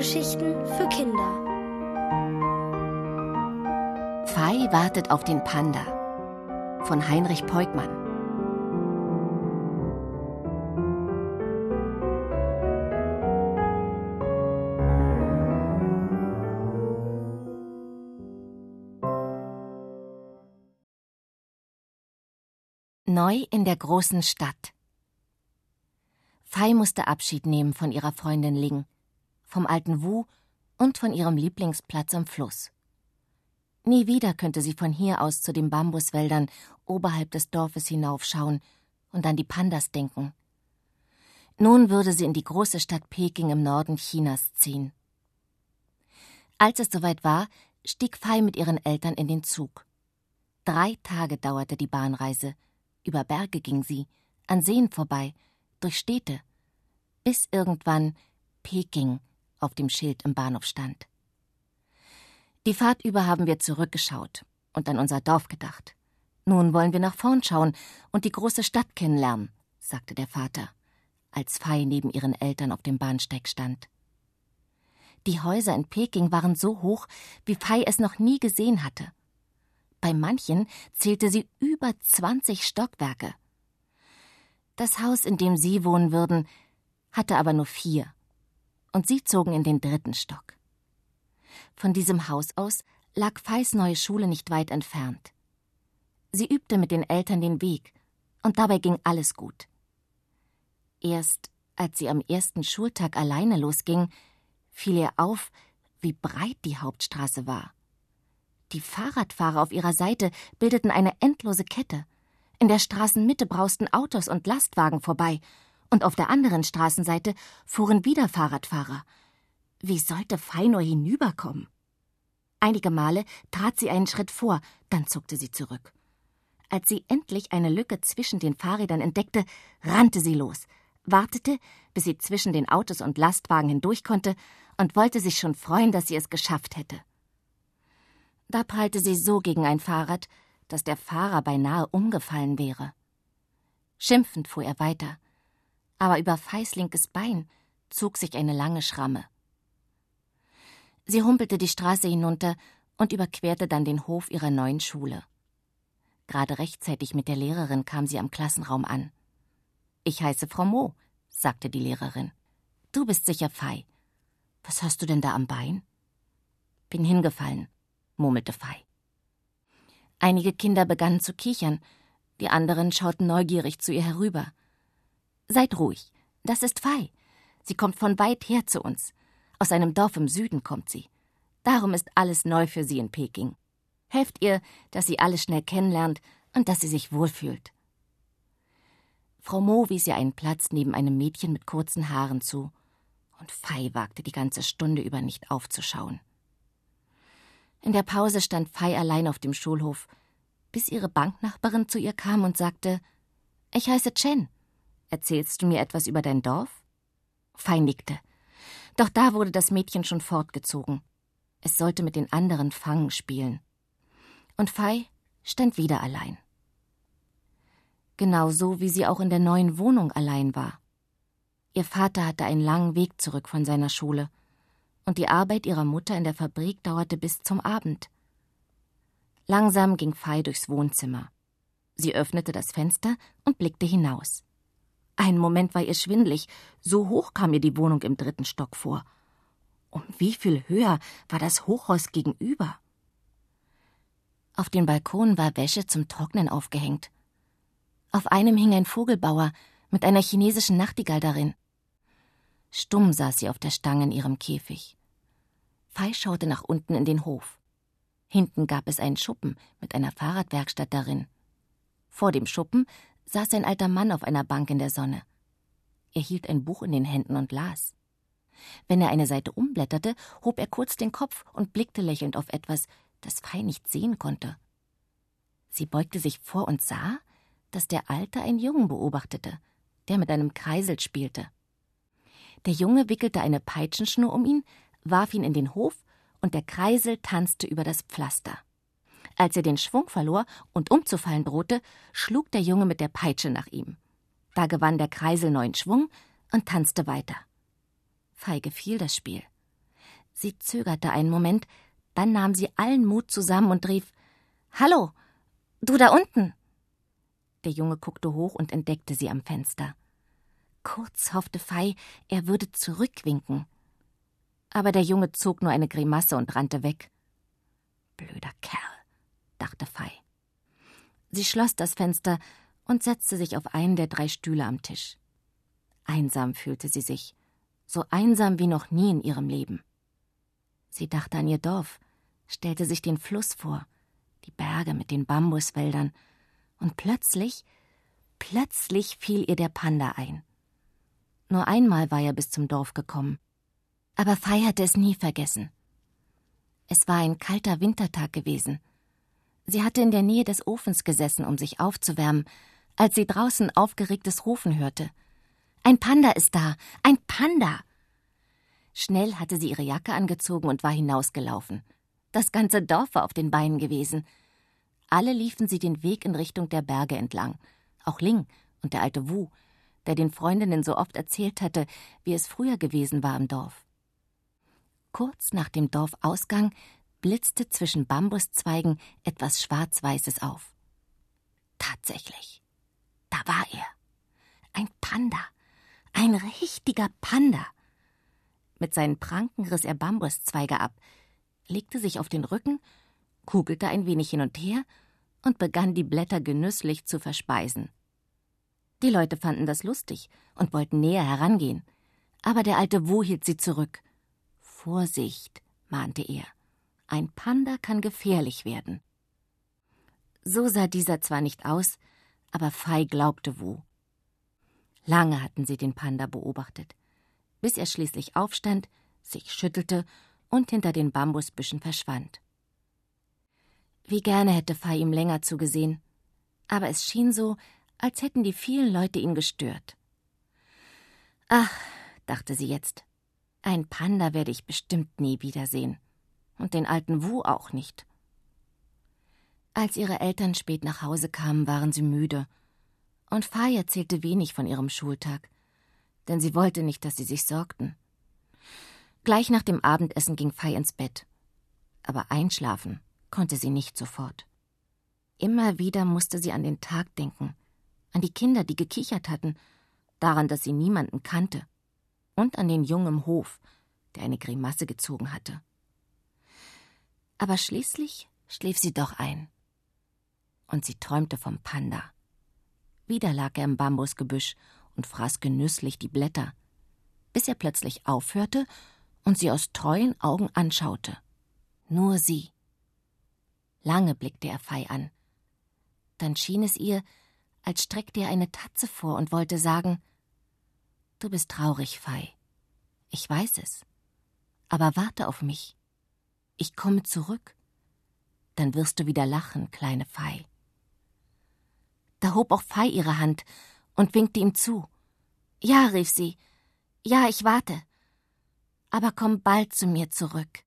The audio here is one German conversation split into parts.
Hörgeschichten für Kinder. Fei wartet auf den Panda von Heinrich Peukmann. Neu in der großen Stadt. Fei musste Abschied nehmen von ihrer Freundin Ling, vom alten Wu und von ihrem Lieblingsplatz am Fluss. Nie wieder könnte sie von hier aus zu den Bambuswäldern oberhalb des Dorfes hinaufschauen und an die Pandas denken. Nun würde sie in die große Stadt Peking im Norden Chinas ziehen. Als es soweit war, stieg Fei mit ihren Eltern in den Zug. Drei Tage dauerte die Bahnreise, über Berge ging sie, an Seen vorbei, durch Städte, bis irgendwann Peking auf dem Schild im Bahnhof stand. Die Fahrt über haben wir zurückgeschaut und an unser Dorf gedacht. Nun wollen wir nach vorn schauen und die große Stadt kennenlernen, sagte der Vater, als Fei neben ihren Eltern auf dem Bahnsteig stand. Die Häuser in Peking waren so hoch, wie Fei es noch nie gesehen hatte. Bei manchen zählte sie über 20 Stockwerke. Das Haus, in dem sie wohnen würden, hatte aber nur vier. Und sie zogen in den dritten Stock. Von diesem Haus aus lag Feis neue Schule nicht weit entfernt. Sie übte mit den Eltern den Weg, und dabei ging alles gut. Erst als sie am ersten Schultag alleine losging, fiel ihr auf, wie breit die Hauptstraße war. Die Fahrradfahrer auf ihrer Seite bildeten eine endlose Kette. In der Straßenmitte brausten Autos und Lastwagen vorbei, und auf der anderen Straßenseite fuhren wieder Fahrradfahrer. Wie sollte Fei nur hinüberkommen? Einige Male trat sie einen Schritt vor, dann zuckte sie zurück. Als sie endlich eine Lücke zwischen den Fahrrädern entdeckte, rannte sie los, wartete, bis sie zwischen den Autos und Lastwagen hindurch konnte und wollte sich schon freuen, dass sie es geschafft hätte. Da prallte sie so gegen ein Fahrrad, dass der Fahrer beinahe umgefallen wäre. Schimpfend fuhr er weiter, aber über Feis linkes Bein zog sich eine lange Schramme. Sie humpelte die Straße hinunter und überquerte dann den Hof ihrer neuen Schule. Gerade rechtzeitig mit der Lehrerin kam sie am Klassenraum an. Ich heiße Frau Mo, sagte die Lehrerin. Du bist sicher Fei. Was hast du denn da am Bein? Bin hingefallen, murmelte Fei. Einige Kinder begannen zu kichern, die anderen schauten neugierig zu ihr herüber. Seid ruhig, das ist Fei. Sie kommt von weit her zu uns. Aus einem Dorf im Süden kommt sie. Darum ist alles neu für sie in Peking. Helft ihr, dass sie alles schnell kennenlernt und dass sie sich wohlfühlt. Frau Mo wies ihr einen Platz neben einem Mädchen mit kurzen Haaren zu, und Fei wagte die ganze Stunde über nicht aufzuschauen. In der Pause stand Fei allein auf dem Schulhof, bis ihre Banknachbarin zu ihr kam und sagte: Ich heiße Chen. Erzählst du mir etwas über dein Dorf? Fei nickte. Doch da wurde das Mädchen schon fortgezogen. Es sollte mit den anderen Fangen spielen. Und Fei stand wieder allein. Genauso wie sie auch in der neuen Wohnung allein war. Ihr Vater hatte einen langen Weg zurück von seiner Schule und die Arbeit ihrer Mutter in der Fabrik dauerte bis zum Abend. Langsam ging Fei durchs Wohnzimmer. Sie öffnete das Fenster und blickte hinaus. Ein Moment war ihr schwindlig, so hoch kam ihr die Wohnung im dritten Stock vor. Um wie viel höher war das Hochhaus gegenüber? Auf dem Balkon war Wäsche zum Trocknen aufgehängt. Auf einem hing ein Vogelbauer mit einer chinesischen Nachtigall darin. Stumm saß sie auf der Stange in ihrem Käfig. Fei schaute nach unten in den Hof. Hinten gab es einen Schuppen mit einer Fahrradwerkstatt darin. Vor dem Schuppen saß ein alter Mann auf einer Bank in der Sonne. Er hielt ein Buch in den Händen und las. Wenn er eine Seite umblätterte, hob er kurz den Kopf und blickte lächelnd auf etwas, das Fei nicht sehen konnte. Sie beugte sich vor und sah, dass der Alte einen Jungen beobachtete, der mit einem Kreisel spielte. Der Junge wickelte eine Peitschenschnur um ihn, warf ihn in den Hof und der Kreisel tanzte über das Pflaster. Als er den Schwung verlor und umzufallen drohte, schlug der Junge mit der Peitsche nach ihm. Da gewann der Kreisel neuen Schwung und tanzte weiter. Fei gefiel das Spiel. Sie zögerte einen Moment, dann nahm sie allen Mut zusammen und rief Hallo, du da unten. Der Junge guckte hoch und entdeckte sie am Fenster. Kurz hoffte Fei, er würde zurückwinken. Aber der Junge zog nur eine Grimasse und rannte weg. Blöder Kerl, dachte Fei. Sie schloss das Fenster und setzte sich auf einen der drei Stühle am Tisch. Einsam fühlte sie sich, so einsam wie noch nie in ihrem Leben. Sie dachte an ihr Dorf, stellte sich den Fluss vor, die Berge mit den Bambuswäldern, und plötzlich, plötzlich fiel ihr der Panda ein. Nur einmal war er bis zum Dorf gekommen. Aber Fei hatte es nie vergessen. Es war ein kalter Wintertag gewesen. Sie hatte in der Nähe des Ofens gesessen, um sich aufzuwärmen, als sie draußen aufgeregtes Rufen hörte. Ein Panda ist da. Ein Panda. Schnell hatte sie ihre Jacke angezogen und war hinausgelaufen. Das ganze Dorf war auf den Beinen gewesen. Alle liefen sie den Weg in Richtung der Berge entlang. Auch Ling und der alte Wu, der den Freundinnen so oft erzählt hatte, wie es früher gewesen war im Dorf. Kurz nach dem Dorfausgang blitzte zwischen Bambuszweigen etwas Schwarz-Weißes auf. Tatsächlich, da war er. Ein Panda, ein richtiger Panda. Mit seinen Pranken riss er Bambuszweige ab, legte sich auf den Rücken, kugelte ein wenig hin und her und begann die Blätter genüsslich zu verspeisen. Die Leute fanden das lustig und wollten näher herangehen. Aber der alte Wu hielt sie zurück. Vorsicht, mahnte er. Ein Panda kann gefährlich werden. So sah dieser zwar nicht aus, aber Fei glaubte Wu. Lange hatten sie den Panda beobachtet, bis er schließlich aufstand, sich schüttelte und hinter den Bambusbüschen verschwand. Wie gerne hätte Fei ihm länger zugesehen, aber es schien so, als hätten die vielen Leute ihn gestört. Ach, dachte sie jetzt, ein Panda werde ich bestimmt nie wiedersehen. Und den alten Wu auch nicht. Als ihre Eltern spät nach Hause kamen, waren sie müde. Und Fai erzählte wenig von ihrem Schultag, denn sie wollte nicht, dass sie sich sorgten. Gleich nach dem Abendessen ging Fai ins Bett. Aber einschlafen konnte sie nicht sofort. Immer wieder musste sie an den Tag denken, an die Kinder, die gekichert hatten, daran, dass sie niemanden kannte, und an den Jungen im Hof, der eine Grimasse gezogen hatte. Aber schließlich schlief sie doch ein. Und sie träumte vom Panda. Wieder lag er im Bambusgebüsch und fraß genüsslich die Blätter, bis er plötzlich aufhörte und sie aus treuen Augen anschaute. Nur sie. Lange blickte er Fei an. Dann schien es ihr, als streckte er eine Tatze vor und wollte sagen Du bist traurig, Fei. Ich weiß es. Aber warte auf mich. Ich komme zurück. Dann wirst du wieder lachen, kleine Fei. Da hob auch Fei ihre Hand und winkte ihm zu. Ja, rief sie. Ja, ich warte. Aber komm bald zu mir zurück.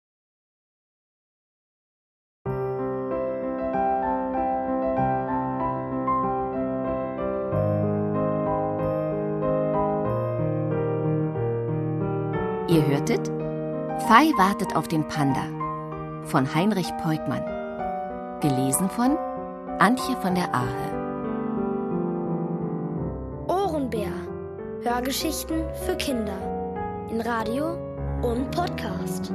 Ihr hörtet Fei wartet auf den Panda von Heinrich Peutmann. Gelesen von Antje von der Ahe. Ohrenbär. Hörgeschichten für Kinder. In Radio und Podcast.